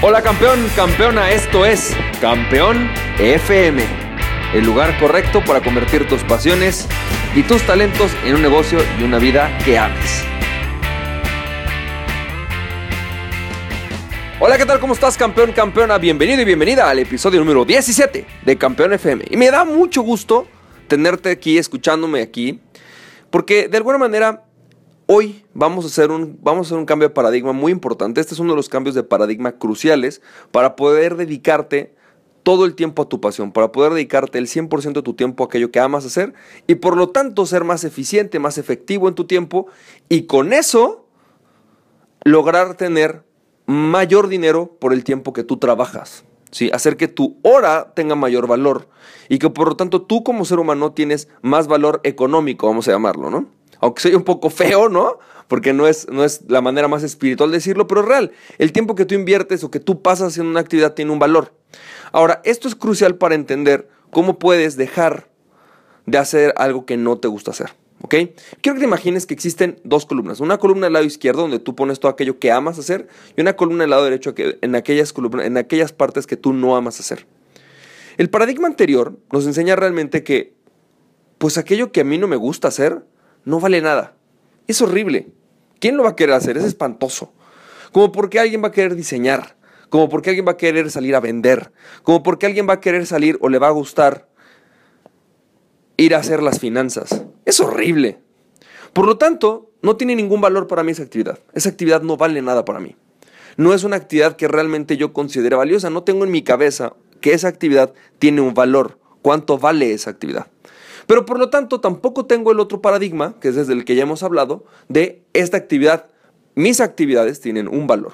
Hola campeón, campeona, esto es Campeón FM, el lugar correcto para convertir tus pasiones y tus talentos en un negocio y una vida que ames. Hola, ¿qué tal? ¿Cómo estás, campeón, campeona? Bienvenido y bienvenida al episodio número 17 de Campeón FM. Y me da mucho gusto tenerte aquí, escuchándome aquí, porque de alguna manera Hoy vamos a, hacer un, vamos a hacer un cambio de paradigma muy importante. Este es uno de los cambios de paradigma cruciales para poder dedicarte todo el tiempo a tu pasión, para poder dedicarte el 100% de tu tiempo a aquello que amas hacer y por lo tanto ser más eficiente, más efectivo en tu tiempo y con eso lograr tener mayor dinero por el tiempo que tú trabajas. ¿sí? Hacer que tu hora tenga mayor valor y que por lo tanto tú como ser humano tienes más valor económico, vamos a llamarlo, ¿no? Aunque soy un poco feo, ¿no? Porque no es, no es la manera más espiritual de decirlo, pero real. El tiempo que tú inviertes o que tú pasas en una actividad tiene un valor. Ahora, esto es crucial para entender cómo puedes dejar de hacer algo que no te gusta hacer. ¿Ok? Quiero que te imagines que existen dos columnas. Una columna del lado izquierdo, donde tú pones todo aquello que amas hacer, y una columna del lado derecho, en aquellas, en aquellas partes que tú no amas hacer. El paradigma anterior nos enseña realmente que, pues aquello que a mí no me gusta hacer, no vale nada. Es horrible. ¿Quién lo va a querer hacer? Es espantoso. Como porque alguien va a querer diseñar, como porque alguien va a querer salir a vender, como porque alguien va a querer salir o le va a gustar ir a hacer las finanzas. Es horrible. Por lo tanto, no tiene ningún valor para mí esa actividad. Esa actividad no vale nada para mí. No es una actividad que realmente yo considere valiosa. No tengo en mi cabeza que esa actividad tiene un valor. ¿Cuánto vale esa actividad? Pero por lo tanto tampoco tengo el otro paradigma, que es desde el que ya hemos hablado, de esta actividad, mis actividades tienen un valor.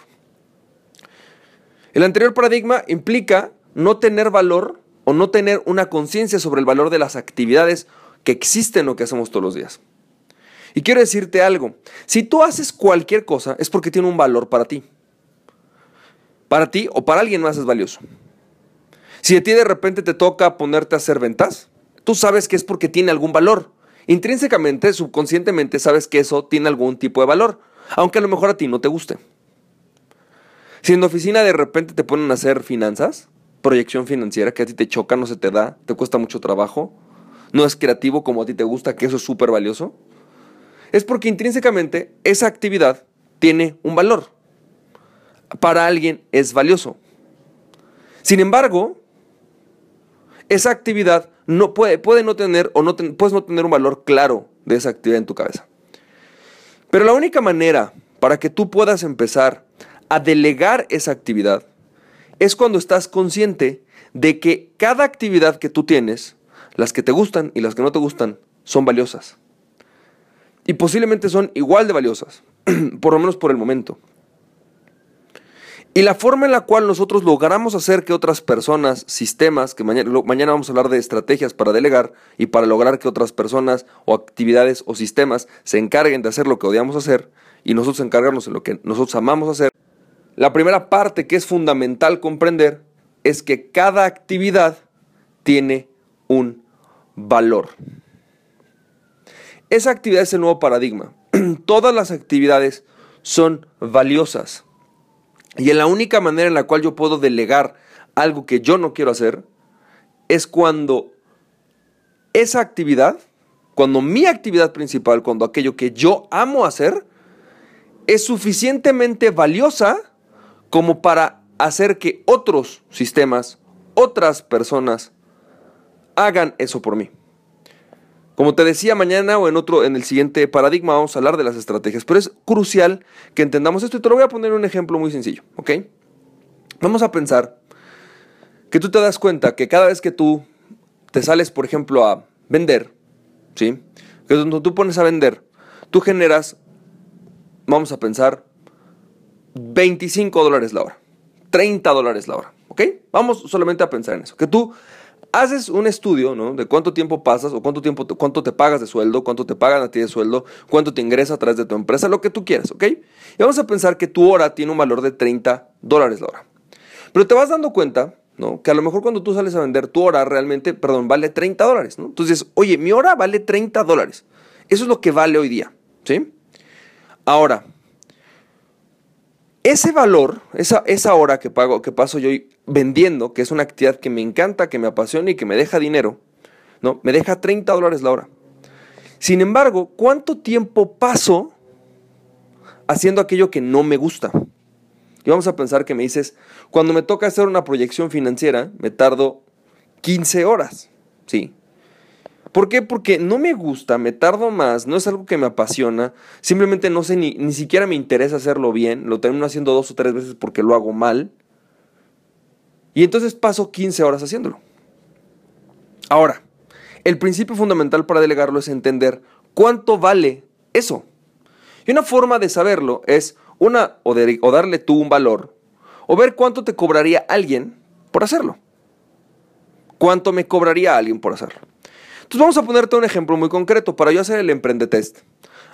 El anterior paradigma implica no tener valor o no tener una conciencia sobre el valor de las actividades que existen o que hacemos todos los días. Y quiero decirte algo, si tú haces cualquier cosa es porque tiene un valor para ti. Para ti o para alguien más es valioso. Si a ti de repente te toca ponerte a hacer ventas, tú sabes que es porque tiene algún valor. Intrínsecamente, subconscientemente sabes que eso tiene algún tipo de valor, aunque a lo mejor a ti no te guste. Si en la oficina de repente te ponen a hacer finanzas, proyección financiera, que a ti te choca, no se te da, te cuesta mucho trabajo, no es creativo como a ti te gusta, que eso es súper valioso, es porque intrínsecamente esa actividad tiene un valor. Para alguien es valioso. Sin embargo, esa actividad no puede, puede no tener o no puedes no tener un valor claro de esa actividad en tu cabeza. Pero la única manera para que tú puedas empezar a delegar esa actividad es cuando estás consciente de que cada actividad que tú tienes, las que te gustan y las que no te gustan, son valiosas. Y posiblemente son igual de valiosas, por lo menos por el momento. Y la forma en la cual nosotros logramos hacer que otras personas, sistemas, que mañana, vamos a hablar de estrategias para delegar y para lograr que otras personas o actividades o sistemas se encarguen de hacer lo que odiamos hacer y nosotros encargarnos en lo que nosotros amamos hacer. La primera parte que es fundamental comprender es que cada actividad tiene un valor. Esa actividad es el nuevo paradigma. Todas las actividades son valiosas. Y la única manera en la cual yo puedo delegar algo que yo no quiero hacer es cuando esa actividad, cuando mi actividad principal, cuando aquello que yo amo hacer, es suficientemente valiosa como para hacer que otros sistemas, otras personas hagan eso por mí. Como te decía mañana o en otro, en el siguiente paradigma vamos a hablar de las estrategias, pero es crucial que entendamos esto y te lo voy a poner un ejemplo muy sencillo, ¿ok? Vamos a pensar que tú te das cuenta que cada vez que tú te sales, por ejemplo, a vender, ¿sí? Que cuando tú pones a vender, tú generas, vamos a pensar, 25 dólares la hora, 30 dólares la hora, ¿ok? Vamos solamente a pensar en eso, que tú haces un estudio, ¿no? De cuánto tiempo pasas o cuánto tiempo cuánto te pagas de sueldo, cuánto te pagan a ti de sueldo, cuánto te ingresa a través de tu empresa, lo que tú quieras, ¿ok? Y vamos a pensar que tu hora tiene un valor de 30 dólares la hora. Pero te vas dando cuenta, ¿no? Que a lo mejor cuando tú sales a vender tu hora realmente, perdón, vale 30 dólares, ¿no? Entonces, oye, mi hora vale 30 dólares. Eso es lo que vale hoy día, ¿sí? Ahora, ese valor, esa, esa hora que pago, que paso yo vendiendo, que es una actividad que me encanta, que me apasiona y que me deja dinero, ¿no? Me deja 30 dólares la hora. Sin embargo, ¿cuánto tiempo paso haciendo aquello que no me gusta? Y vamos a pensar que me dices, cuando me toca hacer una proyección financiera, me tardo 15 horas. Sí. ¿Por qué? Porque no me gusta, me tardo más, no es algo que me apasiona, simplemente no sé, ni, ni siquiera me interesa hacerlo bien, lo termino haciendo dos o tres veces porque lo hago mal. Y entonces paso 15 horas haciéndolo. Ahora, el principio fundamental para delegarlo es entender cuánto vale eso. Y una forma de saberlo es una o, darle tú un valor o ver cuánto te cobraría alguien por hacerlo. ¿Cuánto me cobraría alguien por hacerlo? Entonces vamos a ponerte un ejemplo muy concreto. Para yo hacer el Emprendetest,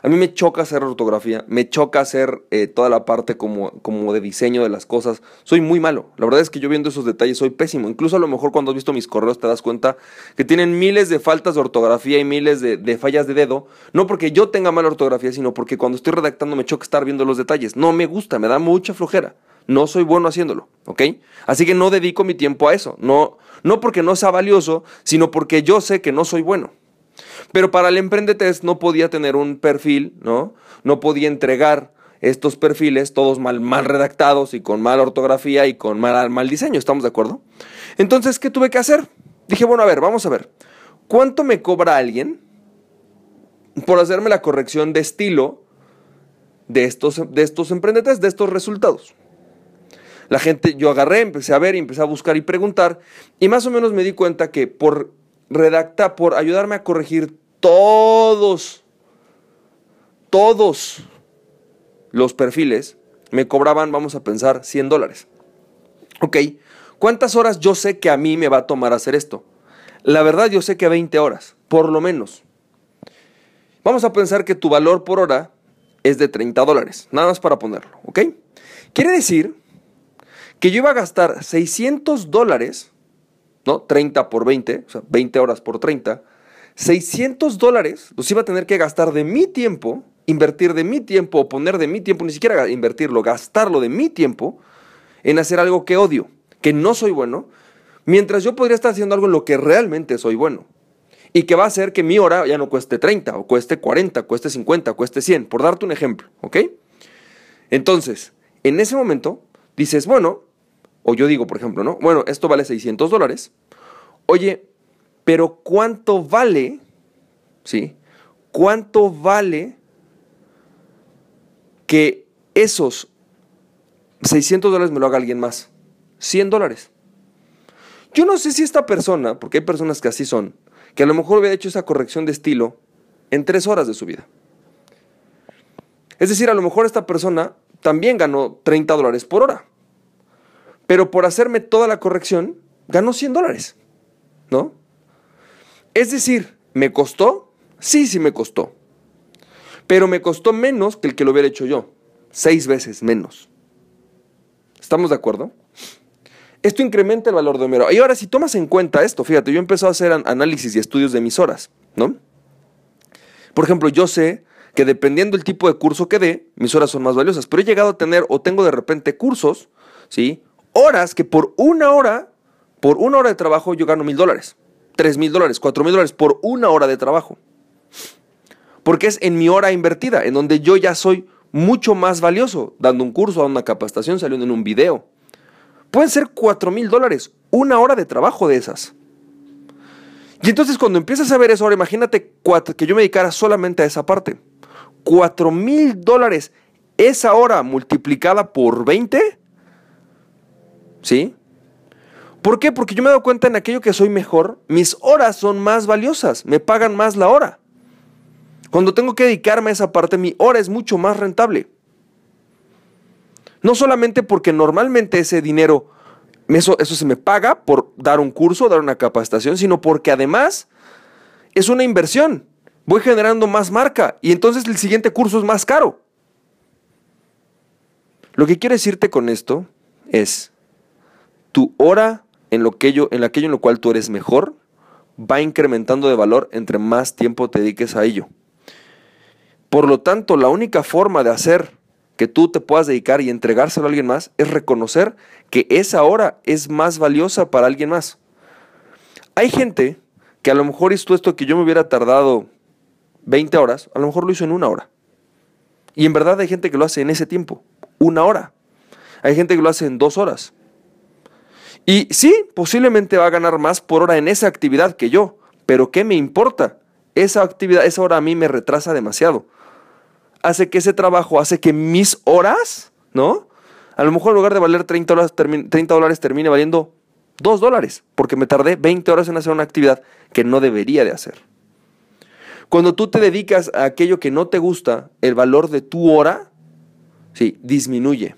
a mí me choca hacer ortografía, me choca hacer eh, toda la parte como, como de diseño de las cosas. Soy muy malo. La verdad es que yo viendo esos detalles soy pésimo. Incluso a lo mejor cuando has visto mis correos te das cuenta que tienen miles de faltas de ortografía y miles de, de fallas de dedo. No porque yo tenga mala ortografía, sino porque cuando estoy redactando me choca estar viendo los detalles. No me gusta, me da mucha flojera. No soy bueno haciéndolo, ¿ok? Así que no dedico mi tiempo a eso. No, no porque no sea valioso, sino porque yo sé que no soy bueno. Pero para el Emprendetest no podía tener un perfil, ¿no? No podía entregar estos perfiles, todos mal, mal redactados y con mala ortografía y con mal, diseño, ¿estamos de acuerdo? Entonces, ¿qué tuve que hacer? Dije, bueno, a ver, vamos a ver. ¿Cuánto me cobra alguien por hacerme la corrección de estilo de estos, de estos emprendetest, de estos resultados? La gente, yo agarré, empecé a ver, empecé a buscar y preguntar, y más o menos me di cuenta que por redactar, por ayudarme a corregir todos, todos los perfiles, me cobraban, vamos a pensar, 100 dólares. Ok, ¿cuántas horas yo sé que a mí me va a tomar hacer esto? La verdad yo sé que 20 horas, por lo menos. Vamos a pensar que tu valor por hora es de 30 dólares, nada más para ponerlo, ¿ok? Quiere decir que yo iba a gastar 600 dólares, ¿no? 30 por 20, o sea, 20 horas por 30, 600 dólares los iba a tener que gastar de mi tiempo, invertir de mi tiempo poner de mi tiempo, ni siquiera invertirlo, gastarlo de mi tiempo en hacer algo que odio, que no soy bueno, mientras yo podría estar haciendo algo en lo que realmente soy bueno. Y que va a hacer que mi hora ya no cueste 30, o cueste 40, cueste 50, cueste 100, por darte un ejemplo, ¿ok? Entonces, en ese momento dices, bueno, o yo digo, por ejemplo, ¿no? Bueno, esto vale 600 dólares. Oye, pero ¿cuánto vale? ¿Sí? ¿Cuánto vale que esos 600 dólares me lo haga alguien más? 100 dólares. Yo no sé si esta persona, porque hay personas que así son, que a lo mejor hubiera hecho esa corrección de estilo en tres horas de su vida. Es decir, a lo mejor esta persona también ganó 30 dólares por hora pero por hacerme toda la corrección, ganó 100 dólares, ¿no? Es decir, ¿me costó? Sí, sí me costó. Pero me costó menos que el que lo hubiera hecho yo. Seis veces menos. ¿Estamos de acuerdo? Esto incrementa el valor de Homero. Y ahora, si tomas en cuenta esto, fíjate, yo empecé a hacer análisis y estudios de mis horas, ¿no? Por ejemplo, yo sé que dependiendo del tipo de curso que dé, mis horas son más valiosas. Pero he llegado a tener o tengo de repente cursos, ¿sí? Horas que por una hora, por una hora de trabajo yo gano mil dólares, tres mil dólares, cuatro mil dólares por una hora de trabajo. Porque es en mi hora invertida, en donde yo ya soy mucho más valioso, dando un curso, dando una capacitación, saliendo en un video. Pueden ser cuatro mil dólares, una hora de trabajo de esas. Y entonces cuando empiezas a ver eso, ahora imagínate que yo me dedicara solamente a esa parte. Cuatro mil dólares esa hora multiplicada por 20 ¿Sí? ¿Por qué? Porque yo me he dado cuenta en aquello que soy mejor, mis horas son más valiosas, me pagan más la hora. Cuando tengo que dedicarme a esa parte, mi hora es mucho más rentable. No solamente porque normalmente ese dinero, eso, eso se me paga por dar un curso, dar una capacitación, sino porque además es una inversión. Voy generando más marca y entonces el siguiente curso es más caro. Lo que quiero decirte con esto es, tu hora en, lo que en aquello en lo cual tú eres mejor va incrementando de valor entre más tiempo te dediques a ello. Por lo tanto, la única forma de hacer que tú te puedas dedicar y entregárselo a alguien más es reconocer que esa hora es más valiosa para alguien más. Hay gente que a lo mejor hizo esto que yo me hubiera tardado 20 horas, a lo mejor lo hizo en una hora. Y en verdad hay gente que lo hace en ese tiempo, una hora. Hay gente que lo hace en dos horas. Y sí, posiblemente va a ganar más por hora en esa actividad que yo, pero ¿qué me importa? Esa actividad, esa hora a mí me retrasa demasiado. Hace que ese trabajo, hace que mis horas, ¿no? A lo mejor en lugar de valer 30 dólares, 30 dólares termine valiendo 2 dólares, porque me tardé 20 horas en hacer una actividad que no debería de hacer. Cuando tú te dedicas a aquello que no te gusta, el valor de tu hora, sí, disminuye.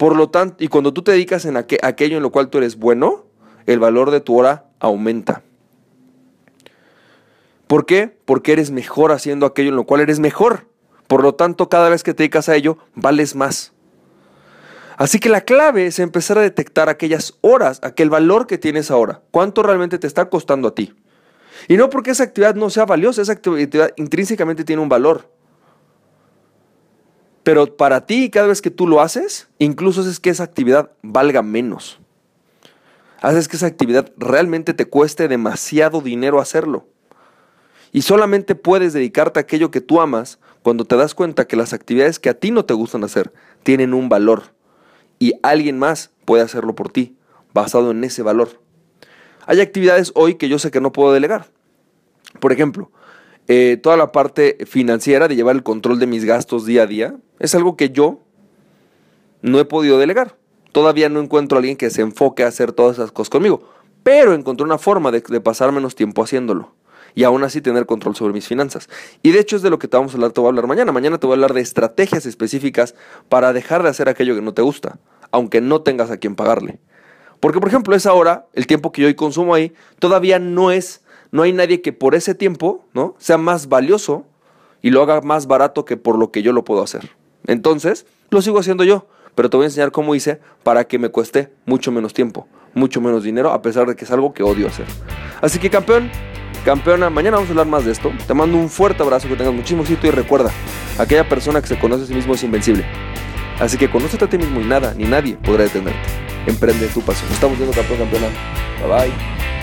Por lo tanto, y cuando tú te dedicas en aquello en lo cual tú eres bueno, el valor de tu hora aumenta. ¿Por qué? Porque eres mejor haciendo aquello en lo cual eres mejor. Por lo tanto, cada vez que te dedicas a ello, vales más. Así que la clave es empezar a detectar aquellas horas, aquel valor que tienes ahora. ¿Cuánto realmente te está costando a ti? Y no porque esa actividad no sea valiosa, esa actividad intrínsecamente tiene un valor. Pero para ti, cada vez que tú lo haces, incluso haces que esa actividad valga menos. Haces que esa actividad realmente te cueste demasiado dinero hacerlo. Y solamente puedes dedicarte a aquello que tú amas cuando te das cuenta que las actividades que a ti no te gustan hacer tienen un valor. Y alguien más puede hacerlo por ti, basado en ese valor. Hay actividades hoy que yo sé que no puedo delegar. Por ejemplo, eh, toda la parte financiera de llevar el control de mis gastos día a día es algo que yo no he podido delegar. Todavía no encuentro a alguien que se enfoque a hacer todas esas cosas conmigo, pero encontré una forma de, pasar menos tiempo haciéndolo y aún así tener control sobre mis finanzas. Y de hecho es de lo que te vamos a hablar, te voy a hablar mañana. Mañana te voy a hablar de estrategias específicas para dejar de hacer aquello que no te gusta, aunque no tengas a quien pagarle. Porque, por ejemplo, esa hora, el tiempo que yo hoy consumo ahí, todavía no es no hay nadie que por ese tiempo, ¿no? Sea más valioso y lo haga más barato que por lo que yo lo puedo hacer. Entonces, lo sigo haciendo yo, pero te voy a enseñar cómo hice para que me cueste mucho menos tiempo, mucho menos dinero, a pesar de que es algo que odio hacer. Así que campeón, campeona, mañana vamos a hablar más de esto. Te mando un fuerte abrazo, que tengas muchísimo éxito y recuerda, aquella persona que se conoce a sí mismo es invencible. Así que conócete a ti mismo y nada, ni nadie podrá detenerte. Emprende tu pasión. Estamos viendo campeón, campeona. Bye bye.